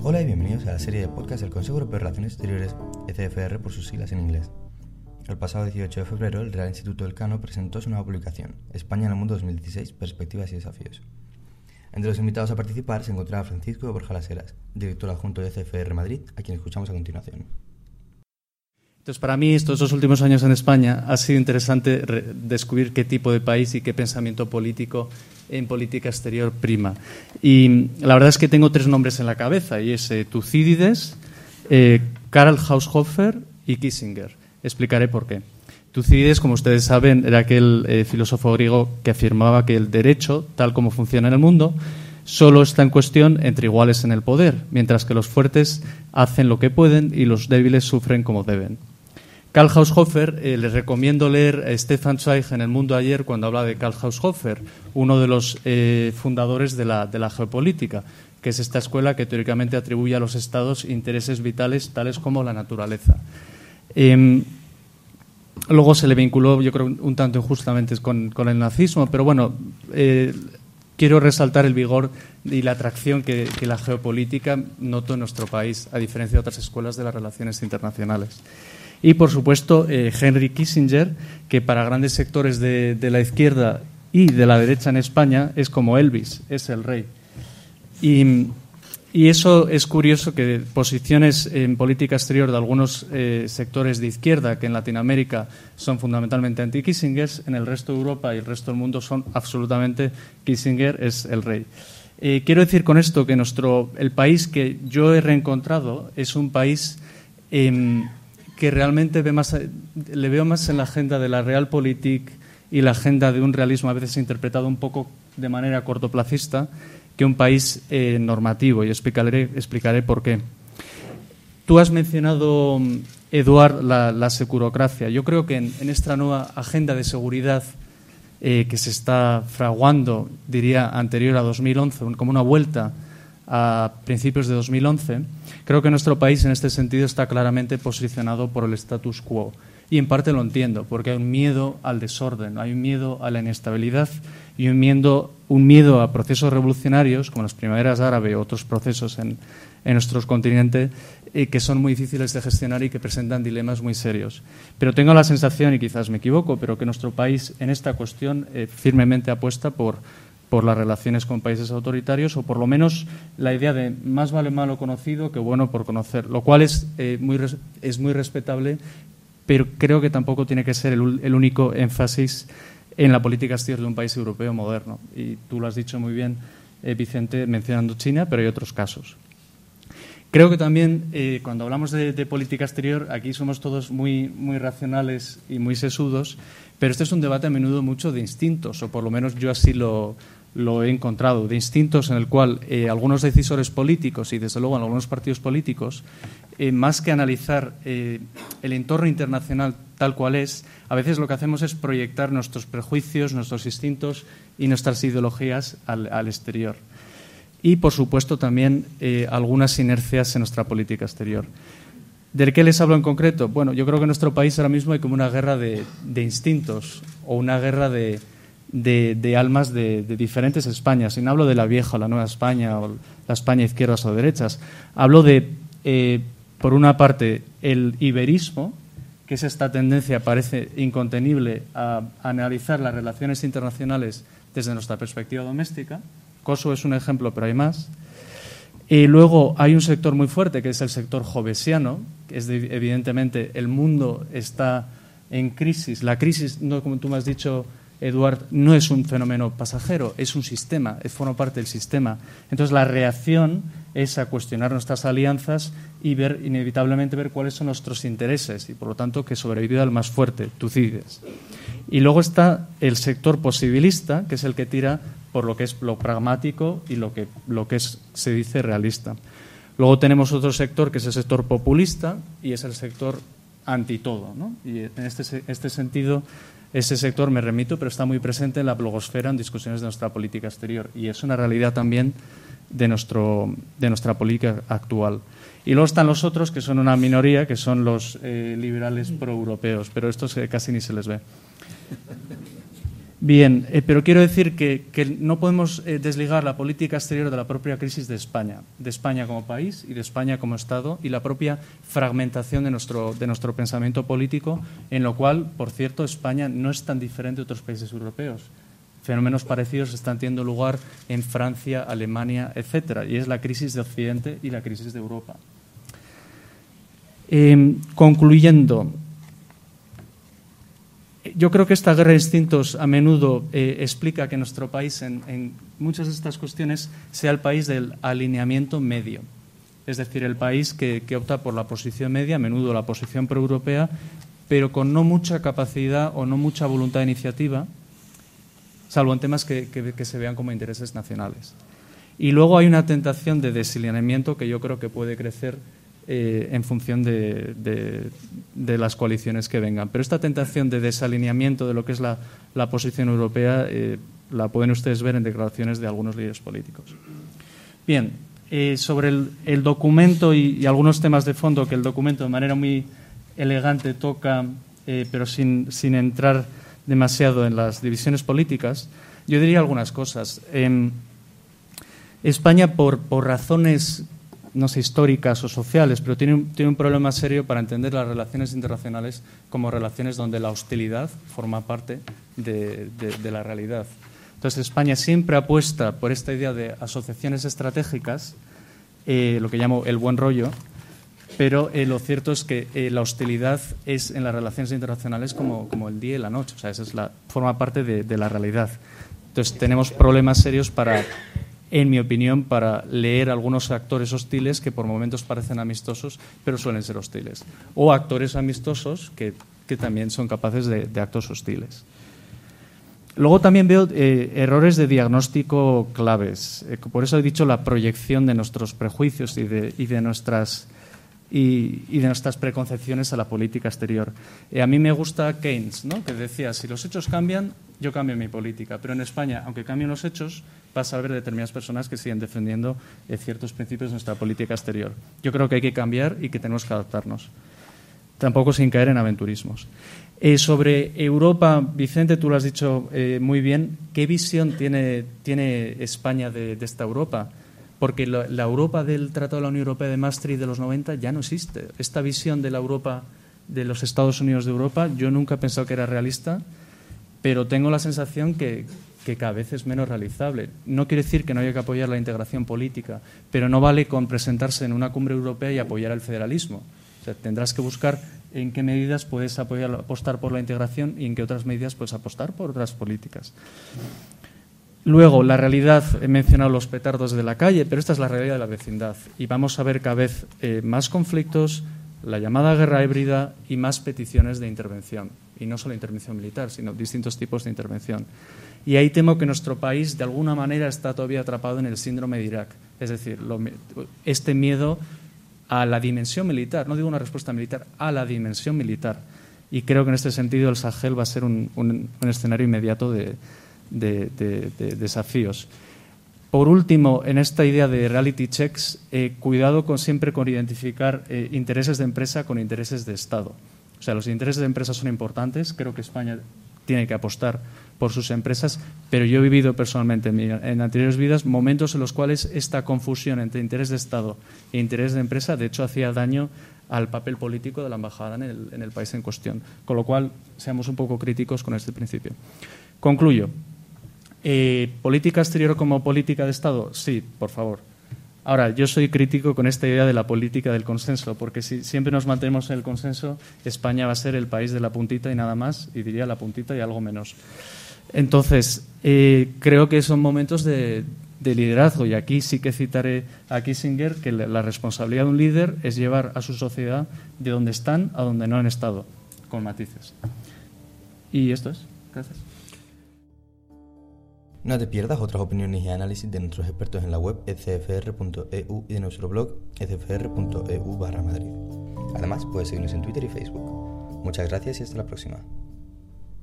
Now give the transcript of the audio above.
Hola y bienvenidos a la serie de podcast del Consejo Europeo de Relaciones Exteriores, ECFR por sus siglas en inglés. El pasado 18 de febrero, el Real Instituto del Cano presentó su nueva publicación, España en el Mundo 2016, Perspectivas y Desafíos. Entre los invitados a participar se encontraba Francisco Borja Laseras, director adjunto de ECFR Madrid, a quien escuchamos a continuación. Entonces, para mí, estos dos últimos años en España ha sido interesante descubrir qué tipo de país y qué pensamiento político en política exterior prima. Y la verdad es que tengo tres nombres en la cabeza, y es eh, Tucídides, eh, Karl Haushofer y Kissinger. Explicaré por qué. Tucídides, como ustedes saben, era aquel eh, filósofo griego que afirmaba que el derecho, tal como funciona en el mundo, solo está en cuestión entre iguales en el poder, mientras que los fuertes hacen lo que pueden y los débiles sufren como deben. Karl Haushofer, eh, les recomiendo leer a Stefan Zweig en El Mundo ayer cuando habla de Karl Haushofer, uno de los eh, fundadores de la, geopolítica, que es esta escuela que teóricamente atribuye a los estados intereses vitales tales como la naturaleza. Em, luego se le vinculó, yo creo, un tanto injustamente con, con el nazismo, pero bueno, eh, quiero resaltar el vigor y la atracción que, que, la geopolítica notó en nuestro país, a diferencia de otras escuelas de las relaciones internacionales. Y, por supuesto, eh, Henry Kissinger, que para grandes sectores de, la izquierda y de la derecha en España es como Elvis, es el rey. Y, y eso es curioso que posiciones en política exterior de algunos eh, sectores de izquierda, que en Latinoamérica son fundamentalmente anti-Kissinger, en el resto de Europa y el resto del mundo son absolutamente Kissinger es el rey. Eh, quiero decir con esto que nuestro, el país que yo he reencontrado es un país eh, que realmente ve más, le veo más en la agenda de la realpolitik y la agenda de un realismo a veces interpretado un poco de manera cortoplacista que un país eh, normativo y explicaré, explicaré por qué. Tú has mencionado, Eduard, la, la securocracia. Yo creo que en, esta nueva agenda de seguridad eh, que se está fraguando, diría, anterior a 2011, como una vuelta a principios de 2011, creo que nuestro país en este sentido está claramente posicionado por el status quo. Y en parte lo entiendo, porque hay un miedo al desorden, hay un miedo a la inestabilidad y un miedo, un miedo a procesos revolucionarios, como las primaveras árabes o otros procesos en, en nuestro continente, eh, que son muy difíciles de gestionar y que presentan dilemas muy serios. Pero tengo la sensación, y quizás me equivoco, pero que nuestro país en esta cuestión eh, firmemente apuesta por por las relaciones con países autoritarios o por lo menos la idea de más vale malo conocido que bueno por conocer, lo cual es, eh, muy, es muy respetable, pero creo que tampoco tiene que ser el, el, único énfasis en la política exterior de un país europeo moderno. Y tú lo has dicho muy bien, eh, Vicente, mencionando China, pero hay otros casos. Creo que también eh, cuando hablamos de, de, política exterior, aquí somos todos muy, muy racionales y muy sesudos, pero este es un debate a menudo mucho de instintos, o por lo menos yo así lo, lo he encontrado, de instintos en el cual eh, algunos decisores políticos y desde luego en algunos partidos políticos, eh, más que analizar eh, el entorno internacional tal cual es, a veces lo que hacemos es proyectar nuestros prejuicios, nuestros instintos y nuestras ideologías al, exterior. Y, por supuesto, también algunas inercias en nuestra política exterior. ¿De qué les hablo en concreto? Bueno, yo creo que en nuestro país ahora mismo hay como una guerra de, de instintos o una guerra de, de, almas de, diferentes Españas. Y no hablo de la vieja o la nueva España o la España izquierdas o derechas. Hablo de, eh, por una parte, el iberismo, que es esta tendencia, parece incontenible, a, a analizar las relaciones internacionales desde nuestra perspectiva doméstica. Kosovo es un ejemplo, pero hay más. Y luego hay un sector muy fuerte, que es el sector jovesiano, que es de, evidentemente el mundo está en crisis. La crisis, no como tú me has dicho, Eduard, no es un fenómeno pasajero, es un sistema, forma parte del sistema. Entonces, la reacción es a cuestionar nuestras alianzas y ver, inevitablemente, ver cuáles son nuestros intereses y, por lo tanto, que sobreviva el más fuerte, Tucídides. Y luego está el sector posibilista, que es el que tira por lo que es lo pragmático y lo que, lo que se dice realista. Luego tenemos otro sector, que es el sector populista, y es el sector anti todo. ¿no? Y en este, este sentido ese sector me remito, pero está muy presente en la blogosfera en discusiones de nuestra política exterior y es una realidad también de, nuestro, de nuestra política actual. Y luego están los otros, que son una minoría, que son los eh, liberales proeuropeos, pero estos casi ni se les ve. Bien, eh, pero quiero decir que, no podemos eh, desligar la política exterior de la propia crisis de España, de España como país y de España como Estado y la propia fragmentación de nuestro, de nuestro pensamiento político, en lo cual, por cierto, España no es tan diferente de otros países europeos. Fenómenos parecidos están teniendo lugar en Francia, Alemania, etcétera, y es la crisis de Occidente y la crisis de Europa. Em, concluyendo, yo creo que esta guerra de instintos a menudo eh, explica que nuestro país en, muchas de estas cuestiones sea el país del alineamiento medio, es decir, el país que, opta por la posición media, a menudo la posición proeuropea, pero con no mucha capacidad o no mucha voluntad de iniciativa, salvo en temas que, que se vean como intereses nacionales. Y luego hay una tentación de desalineamiento que yo creo que puede crecer eh, en función de, las coaliciones que vengan. Pero esta tentación de desalineamiento de lo que es la, posición europea eh, la pueden ustedes ver en declaraciones de algunos líderes políticos. Bien, eh, sobre el, documento y, algunos temas de fondo que el documento de manera muy elegante toca, pero sin, entrar demasiado en las divisiones políticas, yo diría algunas cosas. España, por, por razones no sé, históricas o sociales, pero tiene un, tiene un problema serio para entender las relaciones internacionales como relaciones donde la hostilidad forma parte de, la realidad. Entonces, España siempre apuesta por esta idea de asociaciones estratégicas, eh, lo que llamo el buen rollo, pero eh, lo cierto es que eh, la hostilidad es en las relaciones internacionales como, como, el día y la noche, o sea, esa es la, forma parte de, de la realidad. Entonces, tenemos problemas serios para en mi opinión, para leer algunos actores hostiles que por momentos parecen amistosos, pero suelen ser hostiles. O actores amistosos que, también son capaces de, actos hostiles. Luego también veo eh, errores de diagnóstico claves. Eh, por eso he dicho la proyección de nuestros prejuicios y de, nuestras, y, de nuestras preconcepciones a la política exterior. Eh, a mí me gusta Keynes, ¿no? que decía, si los hechos cambian, yo cambio mi política. Pero en España, aunque cambien los hechos, vas a ver determinadas personas que siguen defendiendo eh, ciertos principios de nuestra política exterior. Yo creo que hay que cambiar y que tenemos que adaptarnos. Tampoco sin caer en aventurismos. Eh, sobre Europa, Vicente, tú lo has dicho muy bien. ¿Qué visión tiene, tiene España de, esta Europa? Porque la, Europa del Tratado de la Unión Europea de Maastricht de los 90 ya no existe. Esta visión de la Europa de los Estados Unidos de Europa, yo nunca he pensado que era realista pero tengo la sensación que, cada vez es menos realizable. No quiere decir que no haya que apoyar la integración política, pero no vale con presentarse en una cumbre europea y apoyar el federalismo. tendrás que buscar en qué medidas puedes apostar por la integración y en qué otras medidas puedes apostar por otras políticas. Luego, la realidad, he mencionado los petardos de la calle, pero esta es la realidad de la vecindad. Y vamos a ver cada vez eh, más conflictos, la llamada guerra híbrida y más peticiones de intervención y no solo intervención militar, sino distintos tipos de intervención. Y ahí temo que nuestro país, de alguna manera, está todavía atrapado en el síndrome de Irak. Es decir, este miedo a la dimensión militar, no digo una respuesta militar, a la dimensión militar. Y creo que en este sentido el Sahel va a ser un, escenario inmediato de, desafíos. Por último, en esta idea de reality checks, eh, cuidado con siempre con identificar eh, intereses de empresa con intereses de Estado. O sea, los intereses de empresas son importantes. Creo que España tiene que apostar por sus empresas, pero yo he vivido personalmente en, anteriores vidas momentos en los cuales esta confusión entre interés de Estado e interés de empresa, de hecho, hacía daño al papel político de la embajada en el, país en cuestión. Con lo cual, seamos un poco críticos con este principio. Concluyo. Eh, ¿Política exterior como política de Estado? Sí, por favor. Ahora, yo soy crítico con esta idea de la política del consenso, porque si siempre nos mantenemos en el consenso, España va a ser el país de la puntita y nada más, y diría la puntita y algo menos. Entonces, eh, creo que son momentos de, liderazgo, y aquí sí que citaré a Kissinger que la responsabilidad de un líder es llevar a su sociedad de donde están a donde no han estado, con matices. Y esto es. Gracias. No te pierdas otras opiniones y análisis de nuestros expertos en la web ecfr.eu y de nuestro blog ecfr.eu barra Madrid. Además, puedes seguirnos en Twitter y Facebook. Muchas gracias y hasta la próxima.